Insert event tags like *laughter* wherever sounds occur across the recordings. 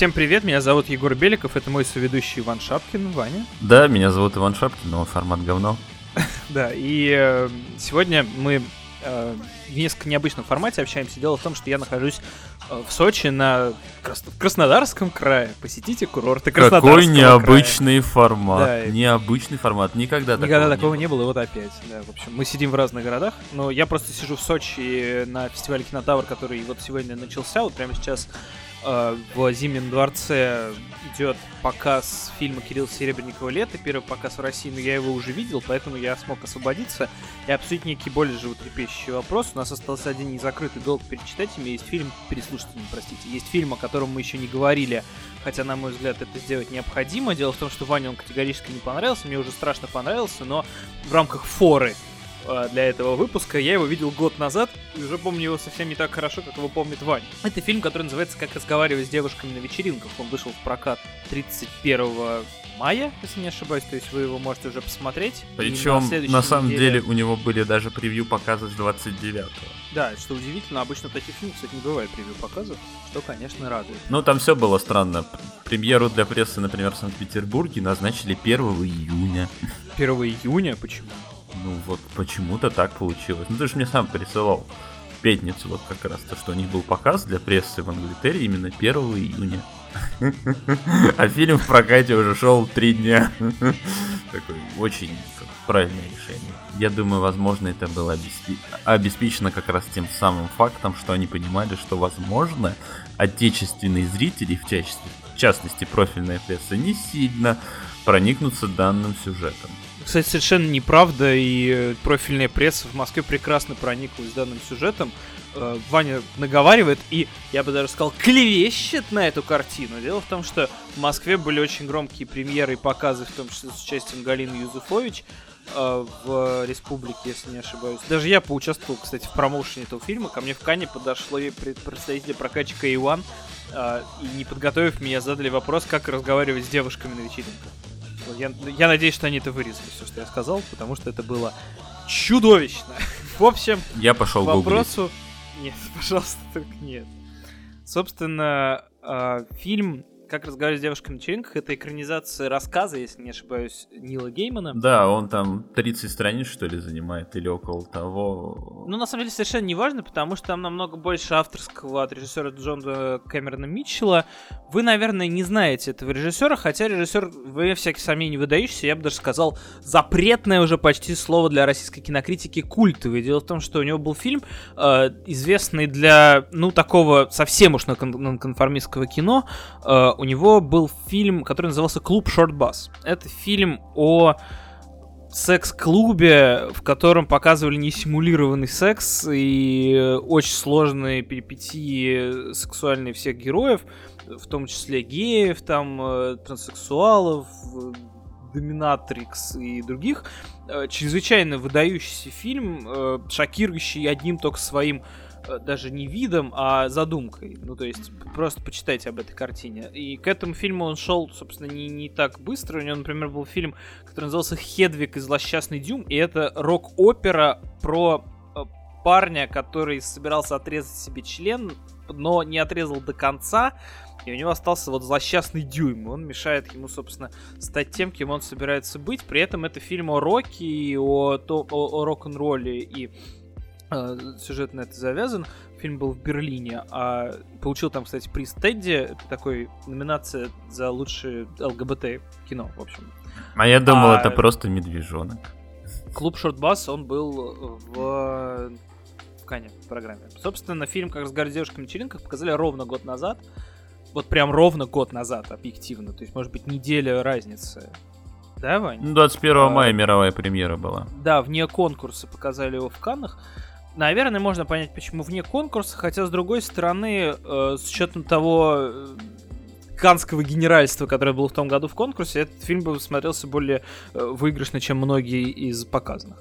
Всем привет, меня зовут Егор Беликов, это мой соведущий Иван Шапкин, Ваня. Да, меня зовут Иван Шапкин, но формат говно. *laughs* Да, и э, сегодня мы э, в несколько необычном формате общаемся. Дело в том, что я нахожусь э, в Сочи на Крас... Краснодарском крае. Посетите курорты Краснодарского Какой необычный края. формат. Да. Необычный формат. Никогда, Никогда такого, такого не не было, и вот опять. Да, в общем, мы сидим в разных городах, но я просто сижу в Сочи на фестивале Кинотавр, который вот сегодня начался, вот прямо сейчас в Зимнем дворце идет показ фильма Кирилла Серебренникова «Лето», первый показ в России, но я его уже видел, поэтому я смог освободиться и обсудить некий более животрепещущий вопрос. У нас остался один незакрытый долг перечитать им, есть фильм, им, простите, есть фильм, о котором мы еще не говорили, хотя, на мой взгляд, это сделать необходимо. Дело в том, что Ване он категорически не понравился, мне уже страшно понравился, но в рамках форы э, для этого выпуска. Я его видел год назад и уже помню его совсем не так хорошо, как его помнит Вань. Это фильм, который называется «Как разговаривать с девушками на вечеринках». Он вышел в прокат 31 мая, если не ошибаюсь, то есть вы его можете уже посмотреть. Причем, следующей на самом неделе- деле, у него были даже превью показа с 29-го. Да, что удивительно, обычно таких фильмов, кстати, не бывает превью показов, что, конечно, радует. Ну, там все было странно. Премьеру для прессы, например, в Санкт-Петербурге назначили 1 июня. 1 июня, почему? Ну, вот почему-то так получилось. Ну, ты же мне сам присылал в пятницу вот как раз то, что у них был показ для прессы в Англитере именно 1 июня. А фильм в прокате уже шел три дня. Такой очень правильное решение. Я думаю, возможно, это было обеспе- обеспечено как раз тем самым фактом, что они понимали, что, возможно, отечественные зрители, в частности, в частности профильная пресса, не сильно проникнутся данным сюжетом. Кстати, совершенно неправда, и э, профильная пресса в Москве прекрасно прониклась данным сюжетом. Э, Ваня наговаривает и, я бы даже сказал, клевещет на эту картину. Дело в том, что в Москве были очень громкие премьеры и показы, в том числе с участием Галины Юзуфович э, в Республике, если не ошибаюсь. Даже я поучаствовал, кстати, в промоушене этого фильма. Ко мне в Кане подошло и пред- представители прокатчика Иван, и не подготовив меня, задали вопрос, как разговаривать с девушками на вечеринках. Я, я надеюсь, что они это вырезали, все, что я сказал, потому что это было чудовищно. *laughs* В общем, Я пошел к гуглить. вопросу... Нет, *laughs* пожалуйста, только нет. Собственно, а, фильм «Как разговаривать с девушками на вечеринках» — это экранизация рассказа, если не ошибаюсь, Нила Геймана. Да, он там 30 страниц, что ли, занимает, или около того. Ну, на самом деле, совершенно не важно, потому что там намного больше авторского от режиссера Джона Кэмерона Митчелла. Вы, наверное, не знаете этого режиссера, хотя режиссер, вы всякие сомнения выдающийся, я бы даже сказал, запретное уже почти слово для российской кинокритики культовый. Дело в том, что у него был фильм, э, известный для, ну, такого совсем уж нон- нонконформистского кино. Э, у него был фильм, который назывался «Клуб Шорт Бас». Это фильм о секс-клубе, в котором показывали несимулированный секс и очень сложные перипетии сексуальные всех героев, в том числе геев, там, э, транссексуалов, э, доминатрикс и других. Э, Чрезвычайно выдающийся фильм, шокирующий одним только своим даже не видом, а задумкой. Ну, то есть, просто почитайте об этой картине. И к этому фильму он шел, собственно, не, не так быстро. У него, например, был фильм, который назывался «Хедвиг и злосчастный дюм», и это рок-опера про э, парня, который собирался отрезать себе член, но не отрезал до конца, и у него остался вот злосчастный дюйм. Он мешает ему, собственно, стать тем, кем он собирается быть. При этом это фильм о роке, и о, о- о рок-н-ролле, и э, сюжет на это завязан. Фильм был в Берлине, а получил там, кстати, приз Тедди, это такой номинация за лучшее ЛГБТ кино, в общем. А я думал, А- это просто медвежонок. Клуб Шортбас, он был в, в Кане в программе. Собственно, фильм «Как разговаривать с девушками на вечеринках» показали ровно год назад. Вот прям ровно год назад, объективно. То есть, может быть, неделя разницы. Да, Вань? Ну, 21 А- мая мировая премьера была. Да, вне конкурса показали его в Каннах. Наверное, можно понять, почему вне конкурса, хотя, с другой стороны, э, с учетом того э, канского генеральства, которое было в том году в конкурсе, этот фильм бы смотрелся более э, выигрышно, чем многие из показанных.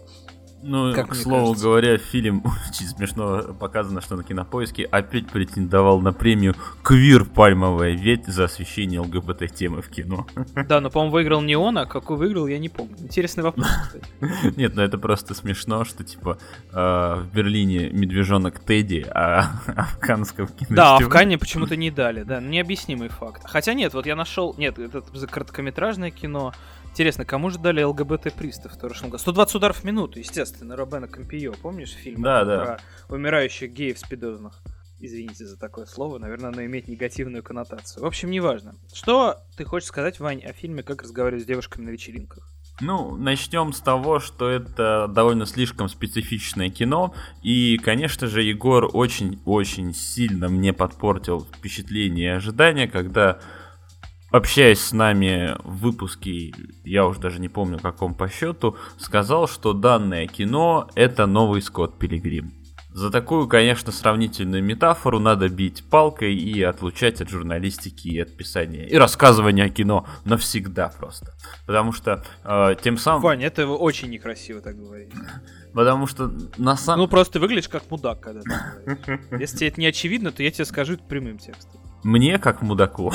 Ну, Как к слову кажется. говоря, фильм *laughs* очень смешно показано, что на кинопоиске опять претендовал на премию Квир Пальмовая ветвь за освещение ЛГБТ-темы в кино. *laughs* Да, но, по-моему, выиграл не он, а какой выиграл, я не помню. Интересный вопрос, *laughs* кстати. Нет, ну это просто смешно, что типа э, в Берлине медвежонок Тедди, а, а в Каннском кино. Да, а в Канне почему-то не дали, да, необъяснимый факт. Хотя нет, вот я нашел, нет, это за короткометражное кино. Интересно, кому же дали ЛГБТ-приз в прошлом году? 120 ударов в минуту, естественно, Робена Кампио, помнишь фильм? Да, да. Про умирающих геев спидозных. Извините за такое слово, наверное, оно имеет негативную коннотацию. В общем, неважно. Что ты хочешь сказать, Вань, о фильме «Как разговаривать с девушками на вечеринках»? Ну, начнем с того, что это довольно слишком специфичное кино, и, конечно же, Егор очень-очень сильно мне подпортил впечатление и ожидания, когда, общаясь с нами в выпуске, я уже даже не помню каком по счету, сказал, что данное кино это новый Скотт Пилигрим. За такую, конечно, сравнительную метафору надо бить палкой и отлучать от журналистики и от писания и рассказывания о кино навсегда просто. Потому что э, тем самым... Вань, это очень некрасиво так говорить. Потому что на самом... Ну, просто ты выглядишь как мудак, когда ты говоришь. Если тебе это не очевидно, то я тебе скажу это прямым текстом. Мне, как мудаку,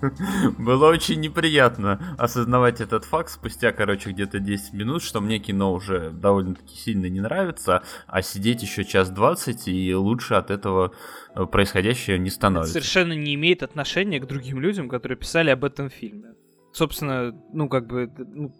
*laughs* было очень неприятно осознавать этот факт спустя, короче, где-то 10 минут, что мне кино уже довольно-таки сильно не нравится, а сидеть еще час 20, и лучше от этого э, происходящее не Это становится. совершенно не имеет отношения к другим людям, которые писали об этом фильме. Собственно, ну, как бы, это, ну,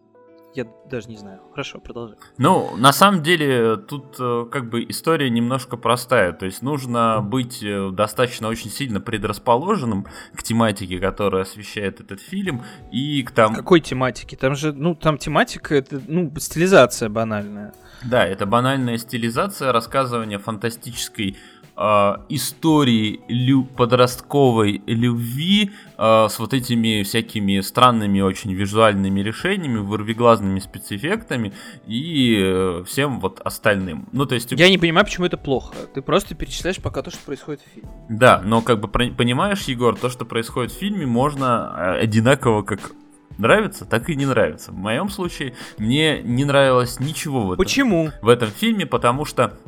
я даже не знаю. Хорошо, продолжай. Ну, на самом деле, тут э, как бы история немножко простая. То есть нужно быть э, достаточно очень сильно предрасположенным к тематике, которая освещает этот фильм, и к тому... Какой тематики? Там же, ну, там тематика, это, ну, стилизация банальная. Да, это банальная стилизация рассказывания фантастической истории лю- подростковой любви э, с вот этими всякими странными очень визуальными решениями, вырвиглазными спецэффектами и э, всем вот остальным. Ну, то есть... Я не понимаю, почему это плохо. Ты просто перечисляешь пока то, что происходит в фильме. Да, но как бы понимаешь, Егор, то, что происходит в фильме, можно э, одинаково как нравится, так и не нравится. В моем случае мне не нравилось ничего в этом Почему? в этом фильме, потому что,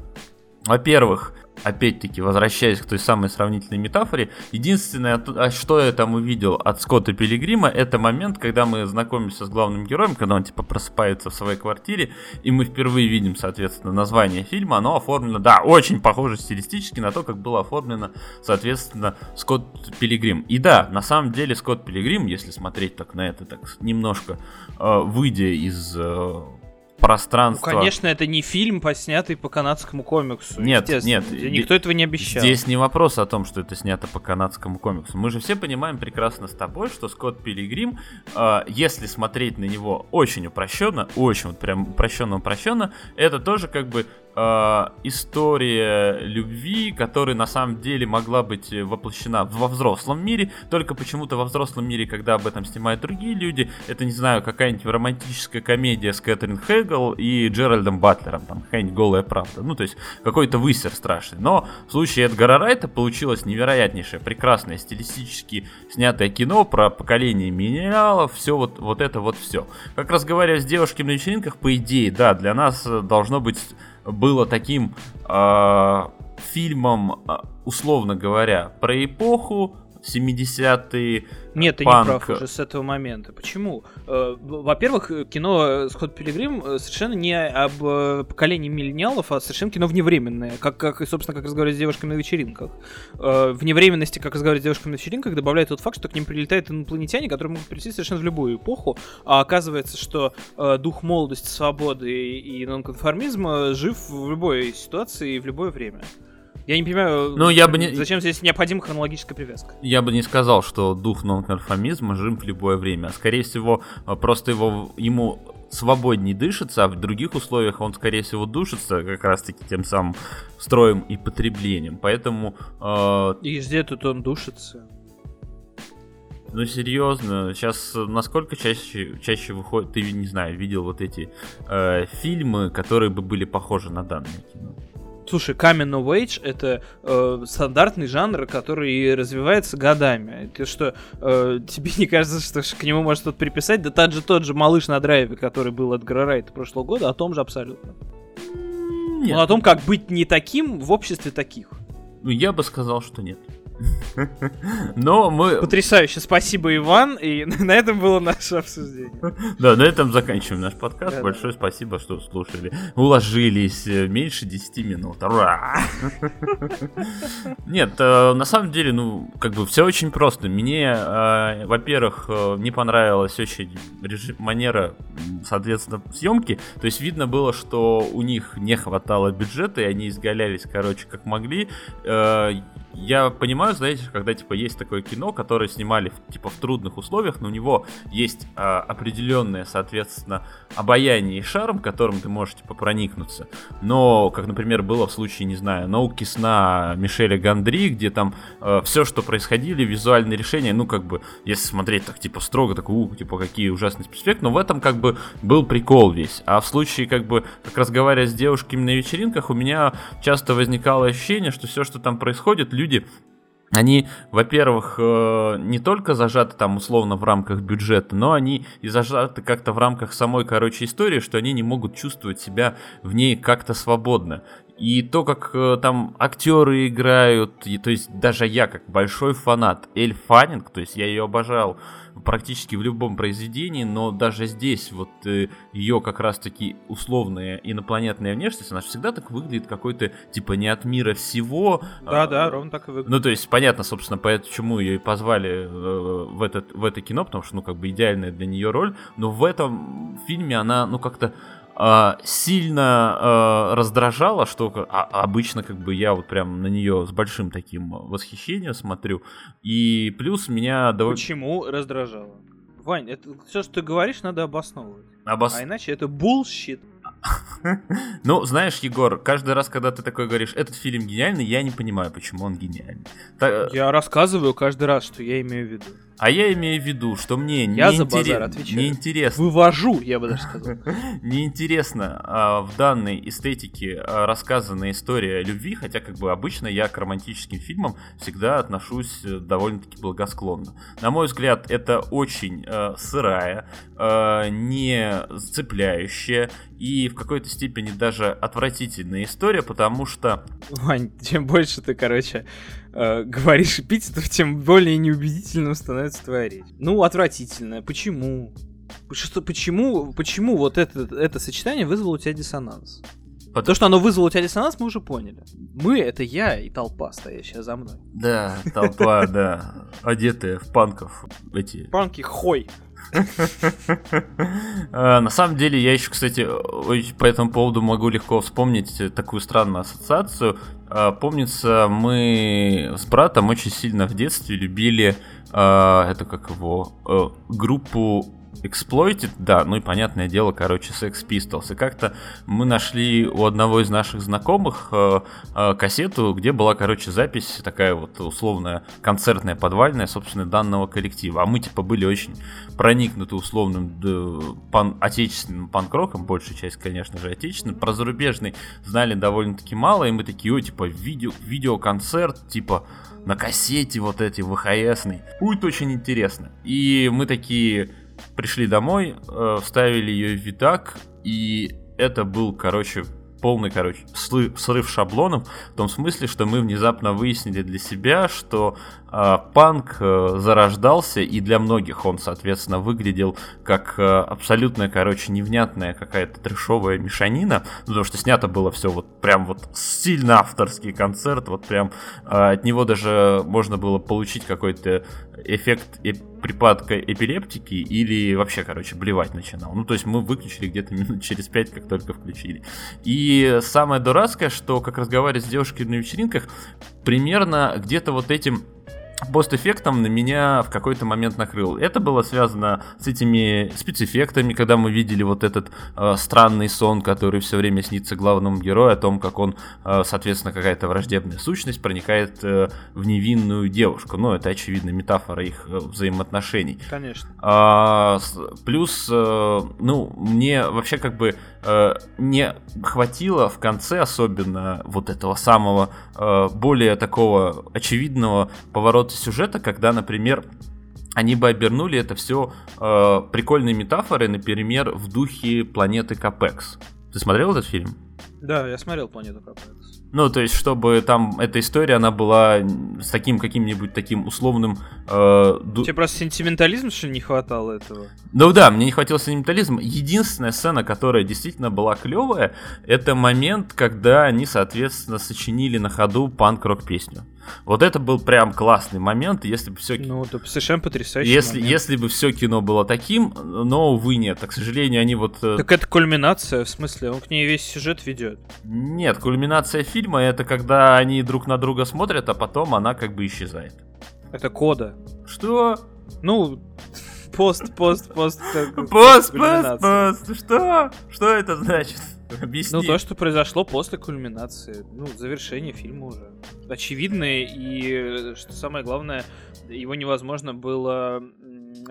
во-первых, опять-таки, возвращаясь к той самой сравнительной метафоре, единственное, а что я там увидел от Скотта Пилигрима, это момент, когда мы знакомимся с главным героем, когда он, типа, просыпается в своей квартире, и мы впервые видим, соответственно, название фильма, оно оформлено, да, очень похоже стилистически на то, как было оформлено, соответственно, Скотт Пилигрим. И да, на самом деле, Скотт Пилигрим, если смотреть так на это, так немножко, э, выйдя из э, Ну, пространства... конечно, это не фильм, поснятый по канадскому комиксу. Нет, нет, Никто этого не обещал. Здесь не вопрос о том, что это снято по канадскому комиксу. Мы же все понимаем прекрасно с тобой, что Скотт Пилигрим, э, если смотреть на него очень упрощенно, очень вот прям упрощенно-упрощенно, это тоже как бы э, история любви, которая на самом деле могла быть воплощена во взрослом мире, только почему-то во взрослом мире, когда об этом снимают другие люди, это, не знаю, какая-нибудь романтическая комедия с Кэтрин Хэгл и Джеральдом Батлером, там, какая-нибудь голая правда. Ну, то есть, какой-то высер страшный. Но в случае Эдгара Райта получилось невероятнейшее, прекрасное, стилистически снятое кино про поколение минералов, все вот, вот это вот все. Как разговаривая с девушками на вечеринках, по идее, да, для нас э, должно быть было таким э, фильмом, э, условно говоря, про эпоху 70-е. Нет, ты панк. не прав уже с этого момента. Почему? Э, Во-первых, э, кино Скотт Пилигрим э, совершенно не об э, поколении миллениалов, а совершенно кино вневременное. Как, как собственно, как разговаривать с девушками на вечеринках. Э, Вневременности, как разговаривать с девушками на вечеринках, добавляет тот факт, что к ним прилетают инопланетяне, которые могут прийти совершенно в любую эпоху. А оказывается, что э, дух молодости, свободы и нонконформизма жив в любой ситуации и в любое время. Я не понимаю, Ну, я бы не- зачем здесь необходима хронологическая привязка. Я бы не сказал, что дух нонконформизма жим в любое время. а Скорее всего, э, просто его, ему свободней дышится, а в других условиях он, скорее всего, душится как раз-таки тем самым строем и потреблением. Поэтому, э, И где тут он душится? ну серьезно, сейчас насколько чаще, чаще выходит, ты, не знаю, видел вот эти э, фильмы, которые бы были похожи на данное кино? Слушай, Coming of Age это э, стандартный жанр, который развивается годами. Ты что, э, тебе не кажется, что к нему может что-то приписать? Да тот же тот же малыш на драйве, который был от Райта прошлого года, о том же абсолютно. Нет. Ну, о том, как быть не таким в обществе таких. Ну, я бы сказал, что нет. *laughs* Но мы... Потрясающе, спасибо, Иван, и *laughs* на этом было наше обсуждение. Да, на этом заканчиваем наш подкаст. Да, Большое да. спасибо, что слушали. Уложились э, меньше 10 минут. Ура! *laughs* Нет, э, на самом деле, ну, как бы все очень просто. Мне, э, во-первых, не понравилась очень режим, манера, соответственно, съемки. То есть видно было, что у них не хватало бюджета, и они изгалялись, короче, как могли я понимаю, знаете, когда типа есть такое кино, которое снимали типа в трудных условиях, но у него есть э, определенное, соответственно, обаяние и шарм, которым ты можешь типа проникнуться. Но, как, например, было в случае, не знаю, науки сна Мишеля Гандри, где там э, все, что происходили, визуальные решения, ну как бы, если смотреть так типа строго, так у, типа какие ужасные спецэффекты, но в этом как бы был прикол весь. А в случае как бы, как разговаривая с девушками на вечеринках, у меня часто возникало ощущение, что все, что там происходит, люди они, во-первых, э, не только зажаты там условно в рамках бюджета, но они и зажаты как-то в рамках самой, короче, истории, что они не могут чувствовать себя в ней как-то свободно. И то, как э, там актеры играют, и, то есть даже я, как большой фанат Эль Фаннинг, то есть я ее обожал практически в любом произведении, но даже здесь вот э, ее как раз-таки условная инопланетная внешность, она всегда так выглядит какой-то типа не от мира всего. Да, а, да, ровно так и выглядит. Ну, то есть понятно, собственно, почему ее и позвали э, в, этот, в это кино, потому что, ну, как бы идеальная для нее роль, но в этом фильме она, ну, как-то а, сильно э, раздражала, что а, обычно как бы я вот прям на нее с большим таким восхищением смотрю. И плюс меня довольно... Почему раздражала? Вань, это все, что ты говоришь, надо обосновывать. Обос... А иначе это bullshit. *laughs* Ну, знаешь, Егор, каждый раз, когда ты такой говоришь, этот фильм гениальный, я не понимаю, почему он гениальный. Я рассказываю каждый раз, что я имею в виду. А я имею в виду, что мне я не, за интерес... отвечаю. не интересно. Вывожу, я бы даже сказал. *laughs* Неинтересно а, в данной эстетике а, рассказанная история любви, хотя как бы обычно я к романтическим фильмам всегда отношусь э, довольно-таки благосклонно. На мой взгляд, это очень а, сырая, а, не цепляющая и в какой-то степени даже отвратительная история, потому что... Вань, чем больше ты, короче, э, говоришь эпитетов, тем более неубедительным становится твоя речь. Ну, отвратительная. Почему? Что, почему, почему вот это, это сочетание вызвало у тебя диссонанс? Потому... То, что оно вызвало у тебя диссонанс, мы уже поняли. Мы — это я и толпа, стоящая за мной. Да, толпа, да. Одетая в панков. Эти... Панки хой. А, на самом деле, я еще, кстати, по этому поводу могу легко вспомнить такую странную ассоциацию. А, помнится, мы с братом очень сильно в детстве любили, а, это как его, э, группу Exploited, да, ну и понятное дело, короче, Sex Pistols. И как-то мы нашли у одного из наших знакомых э, э, кассету, где была, короче, запись такая вот условная концертная, подвальная, собственно, данного коллектива. А мы, типа, были очень проникнуты условным да, пан отечественным панк-роком, большая часть, конечно же, отечественным. Про зарубежный знали довольно-таки мало, и мы такие, ой, типа, видео, видеоконцерт, типа, на кассете вот эти ВХСный. Будет очень интересно. И мы такие пришли домой, э, вставили ее в видак, и это был, короче, полный, короче, срыв шаблонов, в том смысле, что мы внезапно выяснили для себя, что панк э, зарождался, и для многих он, соответственно, выглядел как э, абсолютно, короче, невнятная какая-то трешовая мешанина, потому что снято было все вот прям вот сильно авторский концерт, вот прям э, от него даже можно было получить какой-то эффект припадка эпилептики или вообще, короче, блевать начинал. Ну, то есть мы выключили где-то минут через пять, как только включили. И самое дурацкое, что как разговаривать с девушкой на вечеринках, примерно где-то вот этим постэффектом на меня в какой-то момент накрыл. Это было связано с этими спецэффектами, когда мы видели вот этот э, странный сон, который все время снится главному герою, о том, как он, э, соответственно, какая-то враждебная сущность проникает э, в невинную девушку. Ну, это, очевидно, метафора их э, взаимоотношений. Конечно. А, плюс, э, ну, мне вообще как бы э, не хватило в конце особенно вот этого самого э, более такого очевидного поворота сюжета, когда, например, они бы обернули это все э, прикольной метафорой, например, в духе планеты Капекс. Ты смотрел этот фильм? Да, я смотрел «Планету Капец». Ну, то есть, чтобы там эта история, она была с таким каким-нибудь таким условным... Э, ду... Тебе просто сентиментализм, что ли, не хватало этого? Ну да, мне не хватило сентиментализма. Единственная сцена, которая действительно была клевая, это момент, когда они, соответственно, сочинили на ходу панк-рок песню. Вот это был прям классный момент, если бы все... Ну, это совершенно потрясающий если, момент. если бы все кино было таким, но, увы, нет. Так, к сожалению, они вот... э, Так это кульминация, в смысле, он к ней весь сюжет ведет. Нет, кульминация фильма это когда они друг на друга смотрят, а потом она как бы исчезает. Это кода. Что? Ну, *laughs* пост, пост, пост. как- Пост, пост, пост. Что? Что это значит? Объясни. *laughs* Ну, то, что произошло после кульминации. Ну, завершение фильма уже. Очевидное, и, что самое главное, его невозможно было...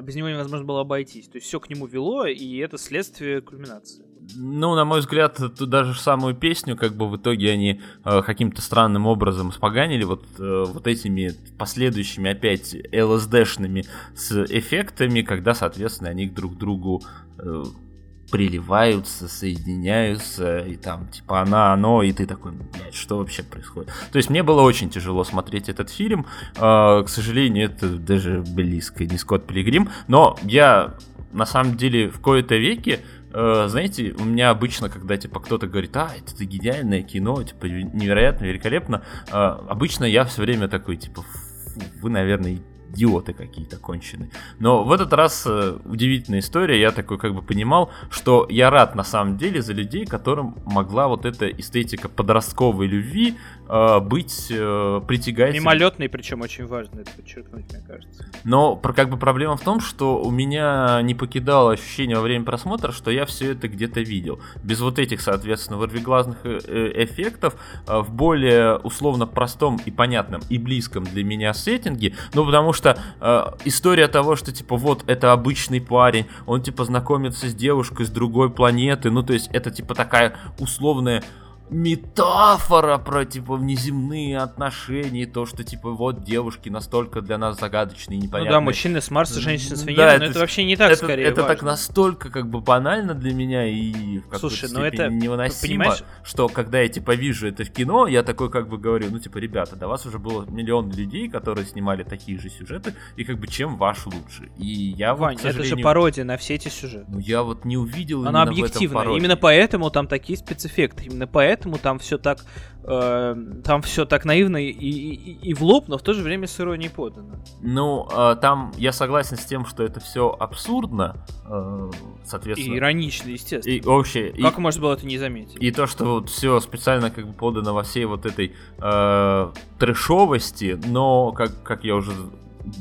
Без него невозможно было обойтись. То есть все к нему вело, и это следствие кульминации. Ну, на мой взгляд, тут даже самую песню, как бы в итоге они э, каким-то странным образом споганили вот, э, вот этими последующими опять ЛСДшными с эффектами, когда, соответственно, они друг другу э, приливаются, соединяются, и там, типа, она, оно, и ты такой, блядь, что вообще происходит? То есть мне было очень тяжело смотреть этот фильм, Э, к сожалению, это даже близко не Скотт Пилигрим, но я, на самом деле, в кои-то веке Э, знаете, у меня обычно, когда типа кто-то говорит, а, это гениальное кино, типа невероятно, великолепно, э, обычно я все время такой, типа, «Фу, вы, наверное, идиоты какие-то конченые. Но в этот раз э, удивительная история, я такой как бы понимал, что я рад на самом деле за людей, которым могла вот эта эстетика подростковой любви быть э, притягательной. Мимолетный, причем очень важно это подчеркнуть, мне кажется. Но про- как бы проблема в том, что у меня не покидало ощущение во время просмотра, что я все это где-то видел. Без вот этих, соответственно, вырвиглазных э, э, эффектов э, в более условно простом и понятном и близком для меня сеттинге. Ну, потому что э, история того, что типа вот это обычный парень, он типа знакомится с девушкой с другой планеты, ну то есть это типа такая условная метафора про типа внеземные отношения, то, что типа вот девушки настолько для нас загадочные и Ну непонятные. да, мужчины с Марса, женщины с Да, Венеры, это но это с- вообще не так это, скорее это так важно. настолько как бы банально для меня и в Слушай, ну это, невыносимо, понимаешь- что когда я типа вижу это в кино, я такой как бы говорю, ну типа, ребята, до вас уже было миллион людей, которые снимали такие же сюжеты, и как бы чем ваш лучше. И я вот, Вань, к это же пародия на все эти сюжеты. ну я вот не увидел Она пародию. Именно поэтому там такие спецэффекты. Именно поэтому там все так, э, там все так наивно и, и, и- и в лоб, но в то же время с иронией подано. Ну, э, там я согласен с тем, что это все абсурдно, э, И соответственно. иронично, естественно. И вообще, и- Как можно было это не заметить? И то, что вот все специально как бы подано во всей вот этой э, трэшовости, но, как, как я уже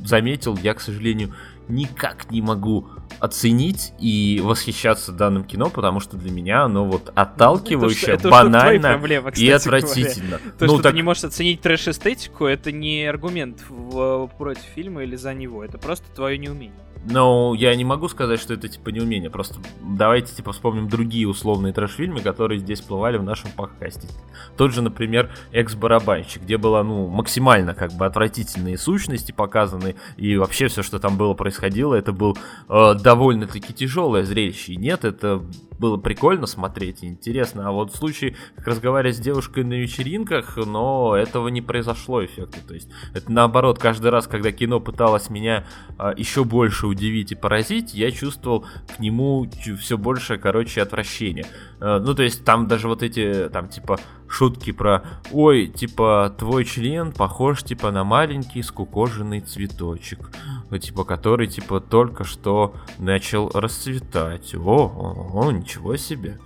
заметил, я, к сожалению, никак не могу оценить и восхищаться данным кино, потому что для меня оно вот отталкивающе, это, уж- это твои банально проблемы, и кстати говоря. отвратительно. То, ну, что так, ты не можешь оценить трэш-эстетику, это не аргумент в- против фильма или за него. Это просто твое неумение. Ну, я не могу сказать, что это типа неумение. Просто давайте типа вспомним другие условные трэш-фильмы, которые здесь плывали в нашем подкасте. Тот же, например, экс-барабанщик, где было, ну, максимально как бы отвратительные сущности показаны, и вообще все, что там было происходило, это был э, довольно-таки тяжелое зрелище. И нет, это было прикольно смотреть интересно. А вот в случае, как разговаривать с девушкой на вечеринках, но этого не произошло эффекта. То есть это наоборот, каждый раз, когда кино пыталось меня а, еще больше удивить и поразить, я чувствовал к нему все больше, короче, отвращения. Э, ну, то есть там даже вот эти, там, типа, шутки про, ой, типа, твой член похож, типа, на маленький скукоженный цветочек, э, типа, который, типа, только что начал расцветать. О, о, о, ничего себе.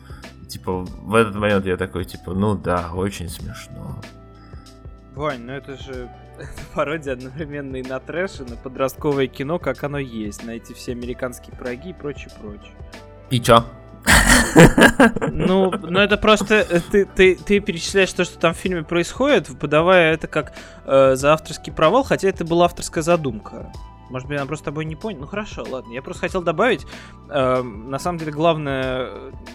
Типа, в этот момент я такой, типа, ну да, очень смешно. Вань, ну это же это *laughs* пародия одновременно и на трэш, и на подростковое кино, как оно есть, на эти все американские пироги и прочее, прочее. И чё? Ну, ну это просто э, ты, ты, ты перечисляешь то, что там в фильме происходит, подавая это как э, за авторский провал, хотя это была авторская задумка. Может быть, она просто тобой не понял. Ну хорошо, ладно. Я просто хотел добавить, э, на самом деле, главное,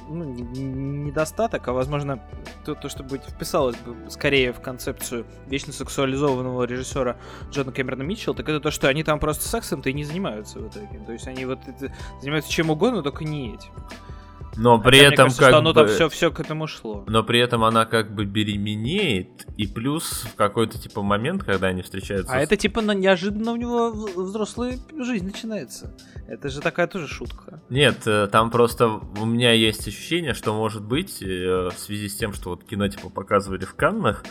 ну, не- не- недостаток, а возможно, то, то, что быть вписалось бы скорее в концепцию вечно сексуализованного режиссера Джона Кэмерона Митчелла, так это то, что они там просто сексом-то и не занимаются в итоге. То есть они вот это- занимаются чем угодно, только не этим. Но при Хотя, этом кажется, как что бы... все, все к этому шло. Но при этом она как бы беременеет, и плюс в какой-то типа момент, когда они встречаются... А с- это типа неожиданно у него взрослая жизнь начинается. Это же такая тоже шутка. Нет, э, там просто у меня есть ощущение, что может быть э, в связи с тем, что вот кино типа показывали в Каннах,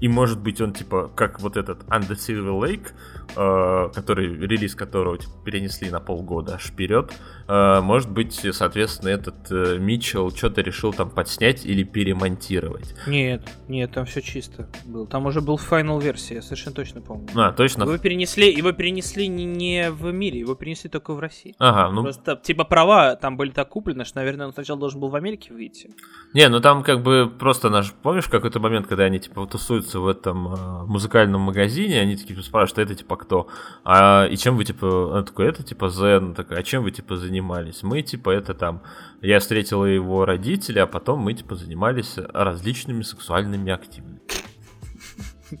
и может быть он типа как вот этот Under Silver Lake, э, который релиз которого типа, перенесли на полгода аж вперед, э, может быть, соответственно, этот э, Митчелл что-то решил там подснять или перемонтировать. Нет, нет, там все чисто было. Там уже был final версия, я совершенно точно помню. А, точно? Его перенесли, его перенесли не, не в мире, его перенесли только в России. Ага, ну Просто типа права там были так куплены, что, наверное, он сначала должен был в Америке выйти. Не, ну там как бы просто наш, помнишь какой-то момент, когда они типа тусуются в этом э, музыкальном магазине, они такие спрашивают, это типа кто? А и чем вы типа, он такой, это типа Зен, такая, а чем вы типа занимались? Мы типа это там, я встретила его родителей, а потом мы типа занимались различными сексуальными активностями.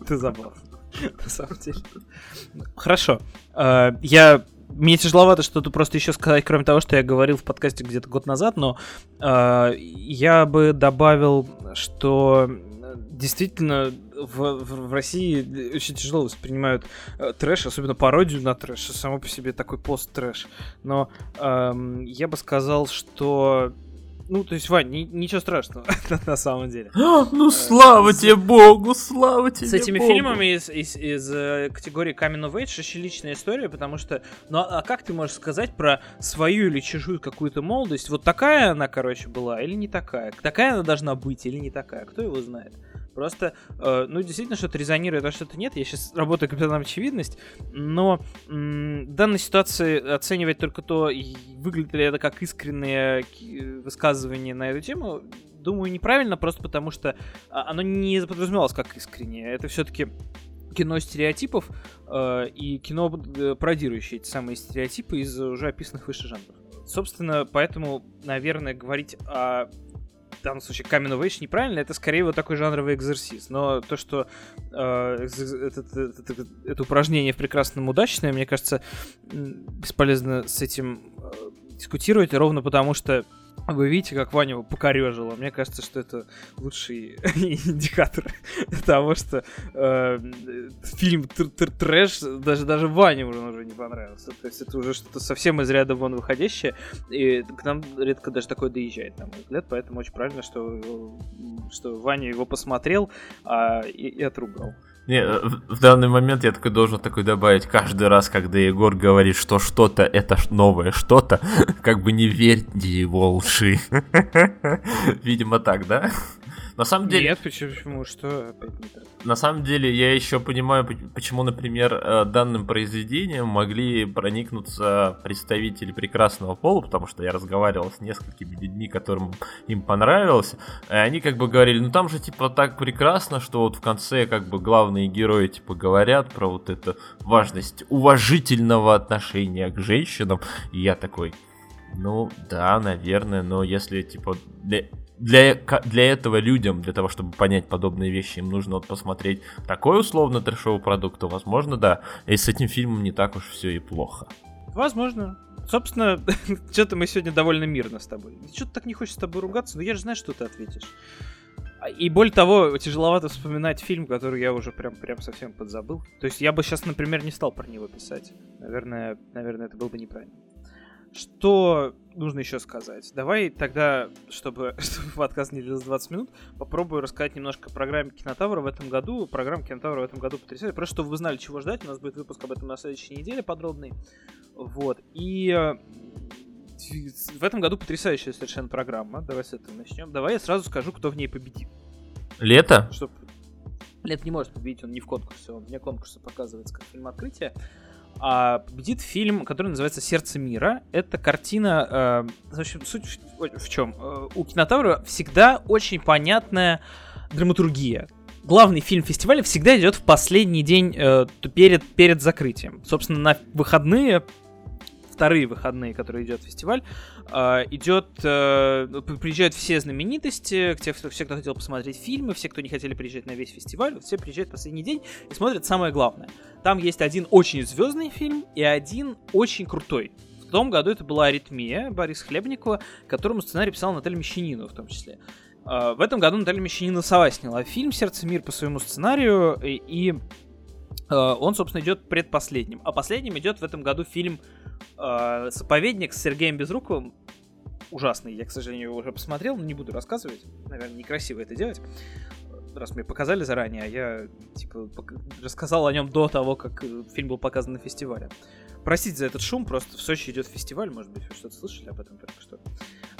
Ты забавно. На самом деле. Хорошо. Э, Я мне тяжеловато что-то просто еще сказать, кроме того, что я говорил в подкасте где-то год назад, но э, я бы добавил, что действительно в, в- в России очень тяжело воспринимают э, трэш, особенно пародию на трэш, само по себе такой пост-трэш. Но эм, я бы сказал, что... Ну, то есть, Вань, ни- ничего страшного *laughs* *laughs* на самом деле. ну слава тебе богу, слава тебе С этими богу. фильмами из, из, из, э, категории Coming of Age очень личная история, потому что, ну а а как ты можешь сказать про свою или чужую какую-то молодость? Вот такая она, короче, была или не такая? Такая она должна быть или не такая? Кто его знает? Просто, э, ну, действительно, что-то резонирует, а что-то нет. Я сейчас работаю капитаном очевидность, но в данной ситуации оценивать только то, выглядит ли это как искреннее ки- высказывание на эту тему, думаю, неправильно, просто потому что а, оно не подразумевалось как искреннее. Это все-таки кино стереотипов э, и кино, э, пародирующее эти самые стереотипы из уже описанных выше жанров. Собственно, поэтому, наверное, говорить о в данном случае of Age неправильно, это скорее вот такой жанровый экзерсис. Но то, что э, этот- этот- этот- это упражнение в прекрасном удачное, мне кажется, бесполезно с этим э, дискутировать, ровно потому что вы видите, как Ваня его. Мне кажется, что это лучший *laughs* индикатор *laughs* того, что э, фильм тр- тр- трэш даже даже Ване уже, уже не понравился. То есть это уже что-то совсем из ряда вон выходящее. И к нам редко даже такое доезжает, на мой взгляд. Поэтому очень правильно, что, э, что Ваня его посмотрел а, и, и отругал. Не, э, в данный момент я такой должен такой добавить каждый раз, когда Егор говорит, что что-то это новое что-то, *laughs* как бы не верьте его лжи. *laughs* Видимо так, да? На самом деле, Нет, почему, почему? Что на самом деле я еще понимаю, почему, например, э, данным произведением могли проникнуться представители прекрасного пола, потому что я разговаривал с несколькими людьми, которым им понравилось, и они как бы говорили, ну там же типа так прекрасно, что вот в конце как бы главные герои типа говорят про вот эту важность уважительного отношения к женщинам, и я такой, ну да, наверное, но если типа для, для, для этого людям, для того, чтобы понять подобные вещи, им нужно вот посмотреть такой условно трешовый продукт, то возможно, да. И с этим фильмом не так уж все и плохо. Возможно. Собственно, *laughs* что-то мы сегодня довольно мирно с тобой. Что-то так не хочется с тобой ругаться, но я же знаю, что ты ответишь. А, И более того, тяжеловато вспоминать фильм, который я уже прям, прям совсем подзабыл. То есть я бы сейчас, например, не стал про него писать. Наверное, наверное, это было бы неправильно. Что нужно еще сказать? Давай тогда, чтобы, *laughs* чтобы подкаст не длился 20 минут, попробую рассказать немножко о программе Кинотавра в этом году. Программа Кинотавра в этом году потрясающая. Просто чтобы вы знали, чего ждать. У нас будет выпуск об этом на следующей неделе подробный. Вот. И э, в этом году потрясающая совершенно программа. Давай с этого начнем. Давай я сразу скажу, кто в ней победит. Лето? Чтоб... Лет не может победить, он не в конкурсе, он вне конкурса показывается как фильм открытия. А победит фильм, который называется «Сердце мира». Это картина... Э, в общем, суть в, в чем? Э, у кинотавра всегда очень понятная драматургия. Главный фильм фестиваля всегда идет в последний день э, перед, перед закрытием. Собственно, на выходные, вторые выходные, которые идет фестиваль, э, идет, э, приезжают все знаменитости, те, кто, все, кто хотел посмотреть фильмы, все, кто не хотели приезжать на весь фестиваль, все приезжают в последний день и смотрят самое главное. Там есть один очень звездный фильм и один очень крутой. В том году это была «Аритмия» Бориса Хлебникова, которому сценарий писал Наталья Мещанинова в том числе. А, в этом году Наталья Мещанинова сова сняла фильм «Сердце мир» по своему сценарию, и, и а, он, собственно, идет предпоследним. А последним идет в этом году фильм э, «Заповедник» с Сергеем Безруковым. Ужасный, я, к сожалению, его уже посмотрел, но не буду рассказывать. Наверное, некрасиво это делать раз мне показали заранее, а я, типа, рассказал о нем до того, как э, фильм был показан на фестивале. Простите за этот шум, просто в Сочи идет фестиваль, может быть, вы что-то слышали об этом только что.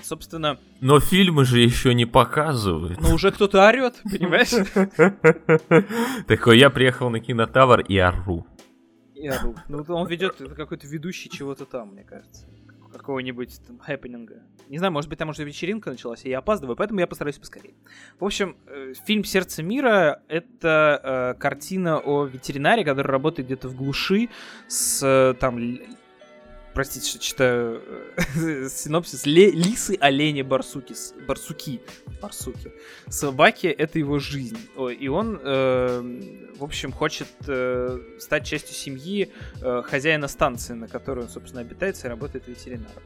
Собственно... Но фильмы же еще не показывают. Ну, уже кто-то орет, понимаешь? *laughs* Такой, я приехал на кинотавр и ору. *laughs* Ну, он ведет какой-то ведущий чего-то там, мне кажется какого-нибудь там хэппининга. Не знаю, может быть, там уже вечеринка началась, и я опаздываю, поэтому я постараюсь поскорее. В общем, э, фильм «Сердце мира» — это э, картина о ветеринаре, который работает где-то в глуши с э, там простите, что читаю э, *laughs* синопсис, лисы, олени, барсуки, барсуки, барсуки. Собаки — это его жизнь. И он, э, в общем, хочет э, стать частью семьи э, хозяина станции, на которой он, собственно, обитается и работает ветеринаром.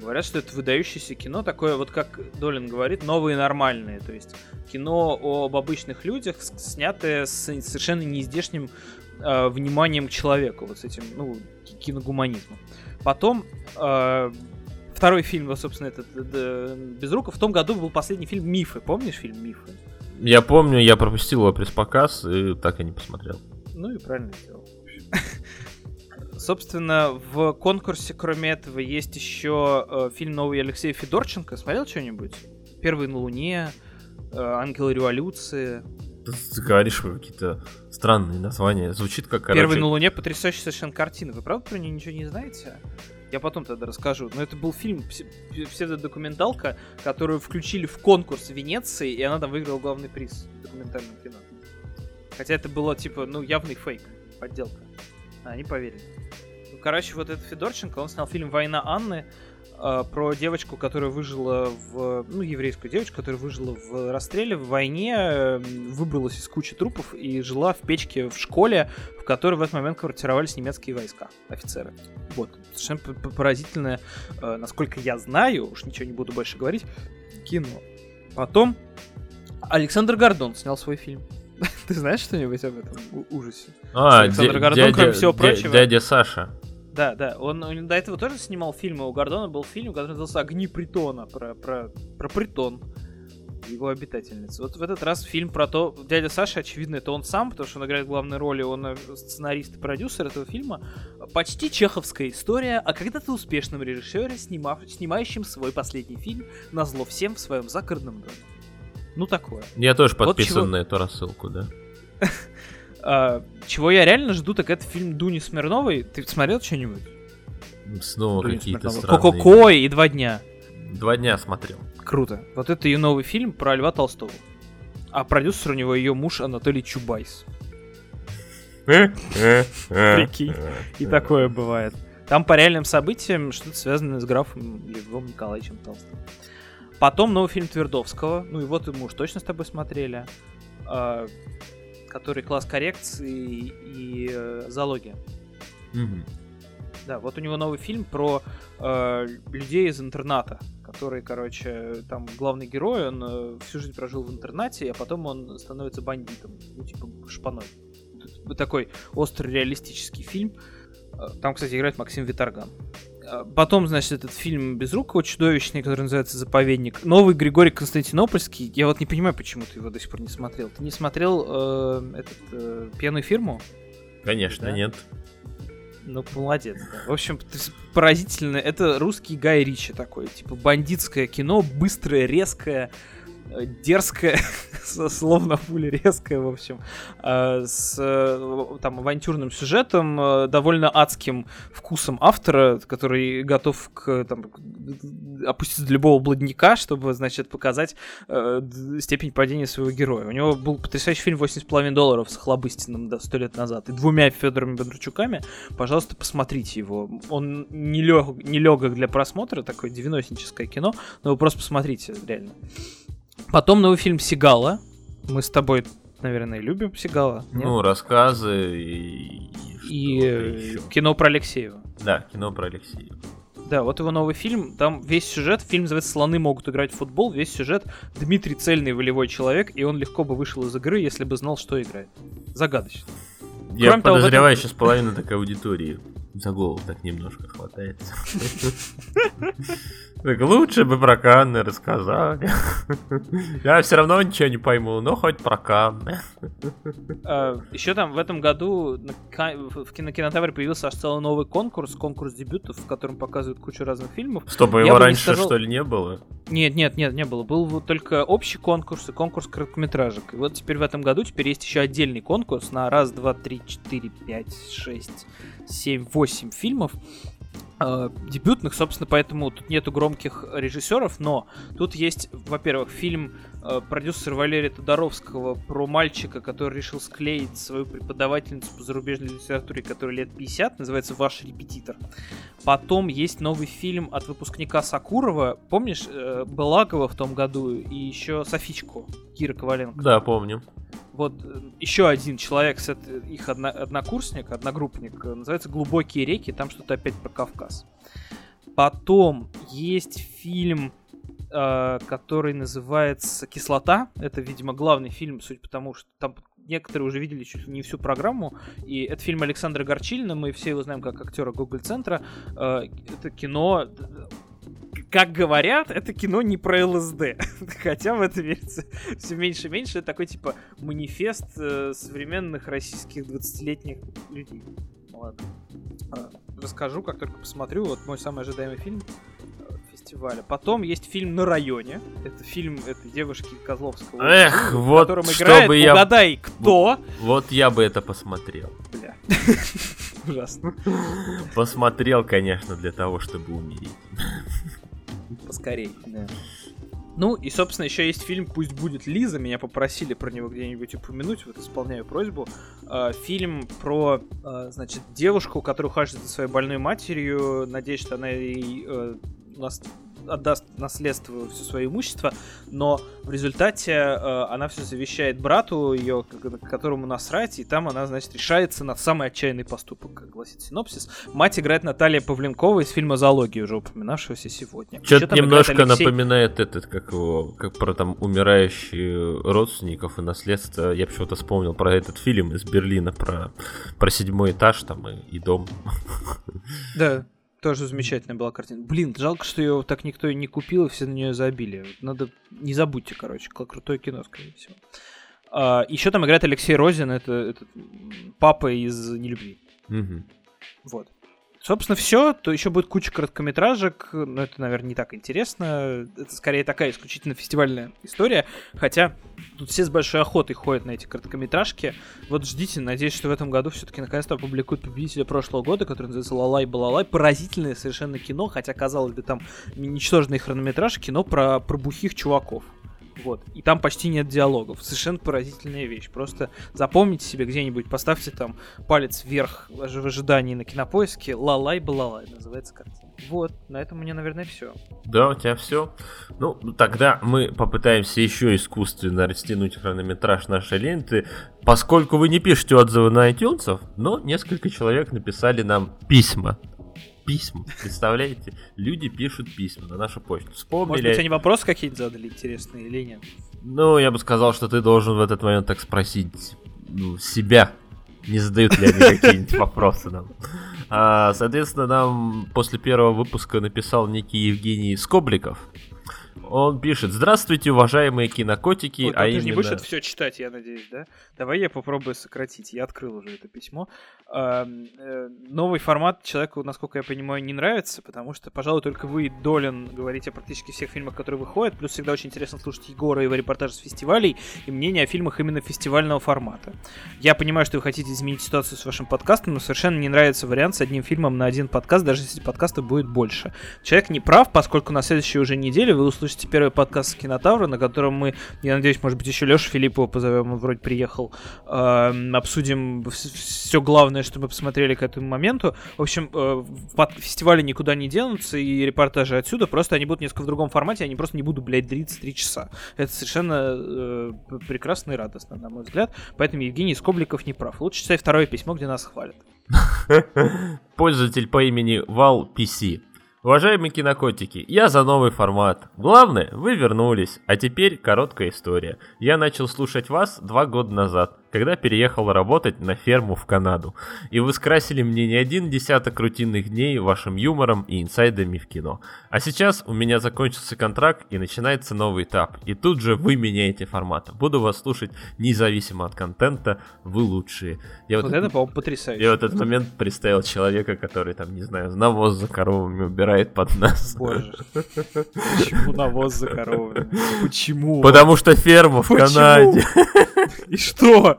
Говорят, что это выдающееся кино, такое вот, как Долин говорит, новые нормальные. То есть кино об обычных людях, снятое с совершенно неиздешним э, вниманием к человеку, вот с этим, ну, киногуманизмом. Потом э, второй фильм, собственно, этот Безруков. В том году был последний фильм Мифы. Помнишь фильм Мифы? Я помню, я пропустил его пресс-показ и так и не посмотрел. Ну и правильно сделал. Собственно, в конкурсе, кроме этого, есть еще э, фильм новый Алексея Федорченко. Смотрел что-нибудь? Первый на Луне, э, Ангелы революции. Ты говоришь какие-то странные названия. Звучит как, короче... Первый на Луне потрясающая совершенно картина. Вы правда про нее ничего не знаете? Я потом тогда расскажу. Но это был фильм, псевдодокументалка, которую включили в конкурс Венеции, и она там выиграла главный приз в документальном кино. Хотя это было, типа, ну, явный фейк, подделка. А они поверили. Ну, короче, вот этот Федорченко, он снял фильм «Война Анны», э, про девочку, которая выжила в... Ну, еврейскую девочку, которая выжила в расстреле, в войне, э, выбралась из кучи трупов и жила в печке в школе, в которой в этот момент квартировались немецкие войска, офицеры. Вот. Совершенно поразительное, э, насколько я знаю, уж ничего не буду больше говорить, кино. Потом Александр Гордон снял свой фильм. *laughs* Ты знаешь что-нибудь об этом ужасе? А, Александр Гордон, дядя, кроме всего прочего. Дядя Саша. Да, да. Он, он до этого тоже снимал фильмы. У Гордона был фильм, который назывался «Огни притона», про, про, про притон его обитательницы. Вот в этот раз фильм про то, дядя Саша, очевидно, это он сам, потому что он играет главной роли, он э, сценарист и продюсер этого фильма. Почти чеховская история о когда-то успешном режиссере, снимав, снимающем свой последний фильм на зло всем в своем загородном доме. Ну такое. Я тоже подписан вот чего... на эту рассылку, да. *laughs* А, чего я реально жду, так это фильм Дуни Смирновой. Ты смотрел что-нибудь? Снова какие-то странные... Ко-ко-ко и два дня. Два дня смотрел. Круто. Вот это ее новый фильм про Льва Толстого. А продюсер у него ее муж Анатолий Чубайс. Прикинь. И такое бывает. Там по реальным событиям что-то связанное с графом Львом Николаевичем Толстым. Потом новый фильм Твердовского. Ну и вот мы уж точно с тобой смотрели. Который класс коррекции и э, зоология. Угу. Да, вот у него новый фильм про э, людей из интерната, который, короче, там главный герой, он э, всю жизнь прожил в интернате, а потом он становится бандитом, ну, типа шпаной. Такой острый реалистический фильм. Э, там, кстати, играет Максим Виторган. А, потом, значит, этот фильм Безрукого чудовищный, который называется «Заповедник». Новый Григорий Константинопольский. Я вот не понимаю, почему ты его до сих пор не смотрел. Ты не смотрел э, этот, э, «Пьяную фирму»? Конечно, да? нет. Ну, молодец. Да. В общем, поразительно. Это русский Гай Ричи такой. Типа бандитское кино, быстрое, резкое дерзкая, *laughs* словно пуля резкая, в общем, а, с э, там авантюрным сюжетом, э, довольно адским вкусом автора, который готов к, там, опуститься для любого бладника, чтобы, значит, показать э, степень падения своего героя. У него был потрясающий фильм «8,5 долларов» с Хлобыстиным да, сто лет назад и двумя Федорами Бондарчуками. Пожалуйста, посмотрите его. Он не, лег, не легок для просмотра, такое девяностническое кино, но вы просто посмотрите, реально. Потом новый фильм Сигала. Мы с тобой, наверное, любим Сигала. Нет? Ну, рассказы и... И, и кино про Алексеева. Да, кино про Алексеева. Да, вот его новый фильм, там весь сюжет, фильм называется «Слоны могут играть в футбол», весь сюжет Дмитрий цельный волевой человек, и он легко бы вышел из игры, если бы знал, что играет. Загадочно. Я Кроме подозреваю, того, сейчас половина такой аудитории за голову так немножко хватается. *laughs* Так лучше бы про Канны рассказали. Я все равно ничего не пойму, но хоть про Канны. А, Еще там в этом году в кинотавре появился аж целый новый конкурс, конкурс дебютов, в котором показывают кучу разных фильмов. А его раньше что ли не было? Нет, нет, нет, не было. Был только общий конкурс и конкурс короткометражек. И вот теперь в этом году теперь есть еще отдельный конкурс на раз, два, три, четыре, пять, шесть, семь, восемь фильмов э, дебютных, собственно, поэтому тут нету громких режиссеров, но тут есть, во-первых, фильм э, продюсера Валерия Тодоровского про мальчика, который решил склеить свою преподавательницу по зарубежной литературе, которой лет 50, называется «Ваш репетитор». Потом есть новый фильм от выпускника Сакурова, помнишь, э, Балагова в том году и еще Софичку Кира Коваленко. Да, помню вот э, еще один человек, их одно, однокурсник, одногруппник, э, называется «Глубокие реки», там что-то опять про Кавказ. Потом есть фильм, э, который называется «Кислота». Это, видимо, главный фильм, судя по тому, что там некоторые уже видели чуть ли не всю программу. И это фильм Александра Горчилина, мы все его знаем как актера Google центра Э, это кино как говорят, это кино не про ЛСД. *laughs* Хотя в это верится все меньше и меньше. Это такой, типа, манифест э, современных российских 20-летних людей. Ладно. А, расскажу, как только посмотрю. Вот мой самый ожидаемый фильм э, фестиваля. Потом есть фильм «На районе». Это фильм этой девушки Козловского. Эх, в вот котором играет, я... угадай, кто. Вот я бы это посмотрел. Бля. *laughs* Ужасно. Посмотрел, конечно, для того, чтобы умереть поскорей. Да. Ну, и, собственно, еще есть фильм «Пусть будет Лиза». Меня попросили про него где-нибудь упомянуть, вот исполняю просьбу. Э, фильм про, э, значит, девушку, которая ухаживает за своей больной матерью, надеясь, что она ей э, у нас отдаст наследство все свое имущество, но в результате э, она все завещает брату ее, которому насрать, и там она, значит, решается на самый отчаянный поступок, как гласит синопсис. Мать играет Наталья Павленкова из фильма «Зоология», уже упоминавшегося сегодня. Что-то немножко Алексей... напоминает этот, как его, как про там умирающие родственников и наследство. Я почему-то вспомнил про этот фильм из Берлина, про, про седьмой этаж там и, и дом. Да, тоже замечательная была картина. Блин, жалко, что ее так никто и не купил, и все на нее забили. Надо, не забудьте, короче, как крутое кино, скорее всего. А, еще там играет Алексей Розин, это, это папа из «Нелюбви». Угу. Вот. Собственно, все. То еще будет куча короткометражек, но это, наверное, не так интересно. Это скорее такая исключительно фестивальная история. Хотя тут все с большой охотой ходят на эти короткометражки. Вот ждите, надеюсь, что в этом году все-таки наконец-то опубликуют победителя прошлого года, который называется Лалай Балалай. Поразительное совершенно кино, хотя, казалось бы, там ничтожный хронометраж, кино про, про бухих чуваков. Вот. И там почти нет диалогов. Совершенно поразительная вещь. Просто запомните себе где-нибудь, поставьте там палец вверх в ожидании на кинопоиске. Лалай балалай называется картина. Вот, на этом у меня, наверное, все. Да, у тебя все. Ну, тогда мы попытаемся еще искусственно растянуть хронометраж нашей ленты. Поскольку вы не пишете отзывы на iTunes, но несколько человек написали нам письма письма. Представляете? Люди пишут письма на нашу почту. Вспомнили... Может быть, они вопросы какие-то задали интересные или нет? Ну, я бы сказал, что ты должен в этот момент так спросить ну, себя. Не задают ли они какие-нибудь *laughs* вопросы нам. А, соответственно, нам после первого выпуска написал некий Евгений Скобликов. Он пишет, здравствуйте, уважаемые кинокотики. Ой, а ты именно... же не будешь это все читать, я надеюсь, да? Давай я попробую сократить. Я открыл уже это письмо. Э, новый формат человеку, насколько я понимаю, не нравится, потому что, пожалуй, только вы, Долин, говорите о практически всех фильмах, которые выходят. Плюс всегда очень интересно слушать Егора и его репортажи с фестивалей и мнение о фильмах именно фестивального формата. Я понимаю, что вы хотите изменить ситуацию с вашим подкастом, но совершенно не нравится вариант с одним фильмом на один подкаст, даже если подкастов будет больше. Человек не прав, поскольку на следующей уже неделе вы услышите слушаете первый подкаст Кинотавра, на котором мы, я надеюсь, может быть, еще Леша Филиппова позовем, он вроде приехал, э, обсудим все главное, что мы посмотрели к этому моменту. В общем, э, фестивали никуда не денутся, и репортажи отсюда, просто они будут несколько в другом формате, они просто не будут, блядь, длиться три часа. Это совершенно э, прекрасно и радостно, на мой взгляд. Поэтому Евгений Скобликов не прав. Лучше читай второе письмо, где нас хвалят. *laughs* Пользователь по имени Val PC Уважаемые кинокотики, я за новый формат. Главное, вы вернулись. А теперь короткая история. Я начал слушать вас два года назад когда переехал работать на ферму в Канаду. И вы скрасили мне не один десяток рутинных дней вашим юмором и инсайдами в кино. А сейчас у меня закончился контракт и начинается новый этап. И тут же вы меняете формат. Буду вас слушать независимо от контента, вы лучшие. Я вот, вот это, по-моему, потрясающе. Я вот этот момент представил человека, который там, не знаю, навоз за коровами убирает под нас. Боже. *laughs* Почему навоз за коровами? Почему? Потому что ферма в Канаде. И что?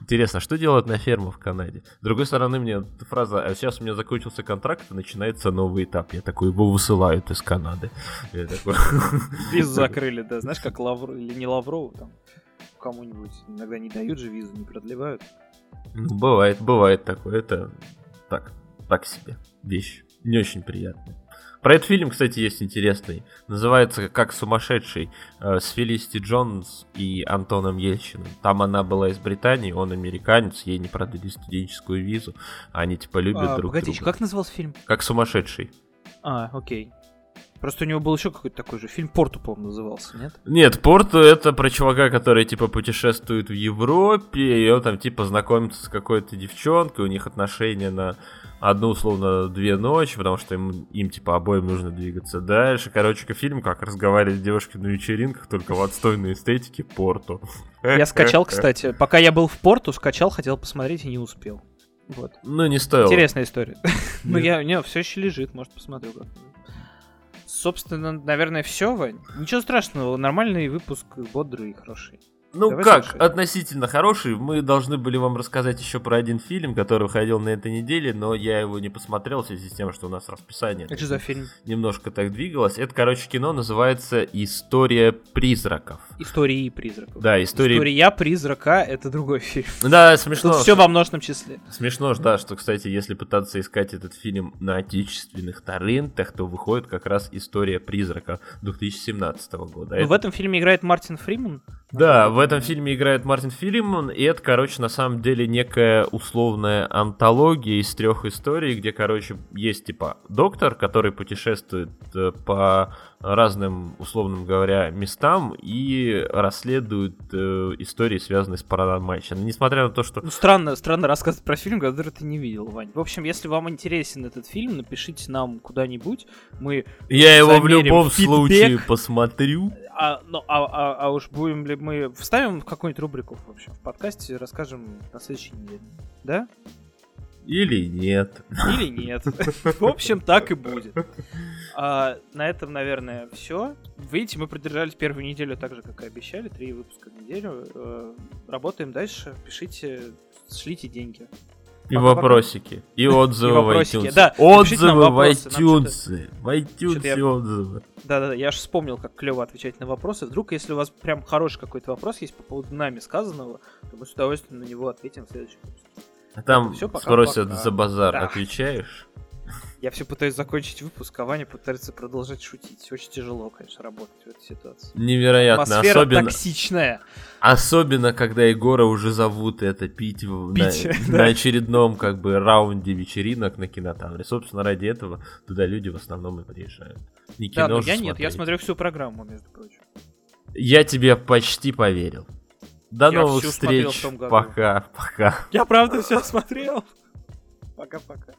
Интересно, что делают на фермах в Канаде? С другой стороны, мне фраза «А сейчас у меня закончился контракт, и начинается новый этап». Я такой, его высылают из Канады. Я такой... *laughs* Визу закрыли, да. Знаешь, как Лавров, или не Лаврову, там, кому-нибудь иногда не дают же визу, не продлевают. Ну, бывает, бывает такое. Это так, так себе вещь. Не очень приятная. Про этот фильм, кстати, есть интересный. Называется «Как сумасшедший» э, с Фелисти Джонс и Антоном Ельчиным. Там она была из Британии, он американец, ей не продлили студенческую визу. Они типа любят а, друг погоди, друга. как назывался фильм? «Как сумасшедший». А, окей. Просто у него был еще какой-то такой же фильм Порту, по-моему, назывался, нет? Нет, Порту это про чувака, который типа путешествует в Европе, и он там типа знакомится с какой-то девчонкой, у них отношения на одну, условно, две ночи, потому что им, им типа обоим нужно двигаться дальше. Короче, фильм, как разговаривать с девушкой на вечеринках, только в отстойной эстетике Порту. Я скачал, *laughs* кстати, пока я был в Порту, скачал, хотел посмотреть и не успел. Вот. Ну, не стоило. Интересная история. *laughs* Ну, я, не, все еще лежит, может, посмотрю как Собственно, наверное, все, Вань. Ничего страшного, нормальный выпуск, бодрый и хороший. Ну Давай как, слушай. относительно хороший. Мы должны были вам рассказать еще про один фильм, который выходил на этой неделе, но я его не посмотрел в связи с тем, что у нас расписание. Это что за фильм? Немножко так двигалось. Это, короче, кино называется «История призраков». Истории призраков. Да, история... История призрака — это другой фильм. Да, смешно. Тут все во множественном числе. Смешно, да, что, кстати, если пытаться искать этот фильм на отечественных торрентах, то выходит как раз «История призрака» 2017 года. это... В этом фильме играет Мартин Фриман? Да, в этом фильме играет Мартин Филимон, и это, короче, на самом деле некая условная антология из трех историй, где, короче, есть, типа, доктор, который путешествует э, по разным, условно говоря, местам и расследует э, истории, связанные с паранормальщиной. Несмотря на то, что... Ну, странно, странно рассказывать про фильм, который ты не видел, Вань. В общем, если вам интересен этот фильм, напишите нам куда-нибудь. Мы Я его в любом фидбэк. случае посмотрю. А, ну, а, а, а уж будем ли мы... Вставим в какую-нибудь рубрику, в общем, в подкасте, расскажем на следующей неделе. Да? Или нет. Или нет. В общем, так и будет. А, на этом, наверное, все. Видите, мы продержались первую неделю так же, как и обещали. Три выпуска в неделю. Э, работаем дальше. Пишите, шлите деньги. И вопросики. *laughs* И отзывы в iTunes. Да, отзывы в iTunes. В iTunes отзывы. Да-да-да, я же вспомнил, как клево отвечать на вопросы. Вдруг, если у вас прям хороший какой-то вопрос есть по поводу нами сказанного, то мы с удовольствием на него ответим в следующем. А там все, пока, спросят пока. за базар, да. отвечаешь? Я все пытаюсь закончить выпуск, а Ваня пытается продолжать шутить. Очень тяжело, конечно, работать в этой ситуации. Невероятно. Атмосфера особенно, токсичная. Особенно, когда Егора уже зовут это пить, пить *laughs* на, да. на очередном как бы раунде вечеринок на кинотавре. Собственно, ради этого туда люди в основном и приезжают. Не кино да, но я смотреть. нет, я смотрю всю программу, между прочим. Я тебе почти поверил. До я новых встреч. Пока, пока. Я правда все смотрел. *laughs* Пока-пока.